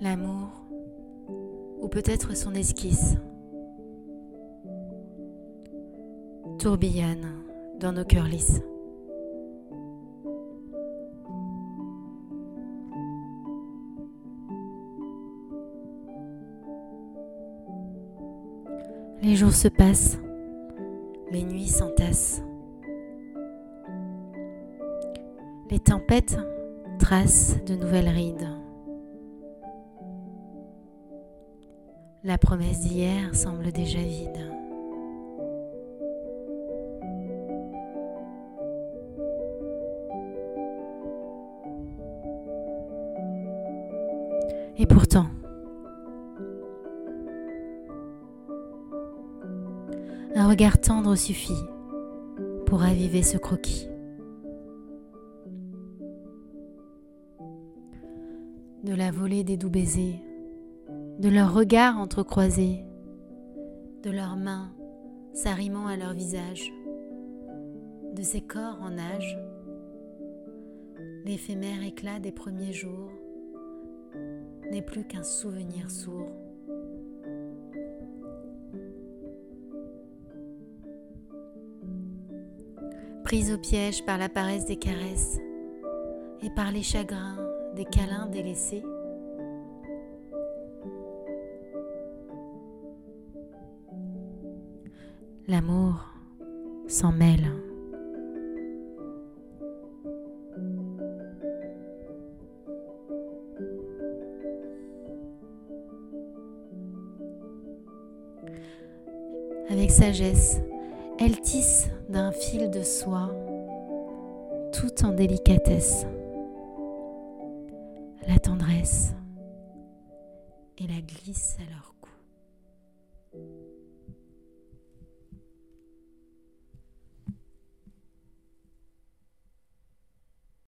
L'amour, ou peut-être son esquisse, tourbillonne dans nos cœurs lisses. Les jours se passent, les nuits s'entassent. Les tempêtes tracent de nouvelles rides. La promesse d'hier semble déjà vide. Et pourtant, un regard tendre suffit pour raviver ce croquis. De la volée des doux baisers, de leurs regards entrecroisés, de leurs mains s'arrimant à leur visage, de ces corps en âge, l'éphémère éclat des premiers jours n'est plus qu'un souvenir sourd. Prise au piège par la paresse des caresses et par les chagrins des câlins délaissés, l'amour s'en mêle. Avec sagesse, elle tisse d'un fil de soie, tout en délicatesse, la tendresse et la glisse à leur.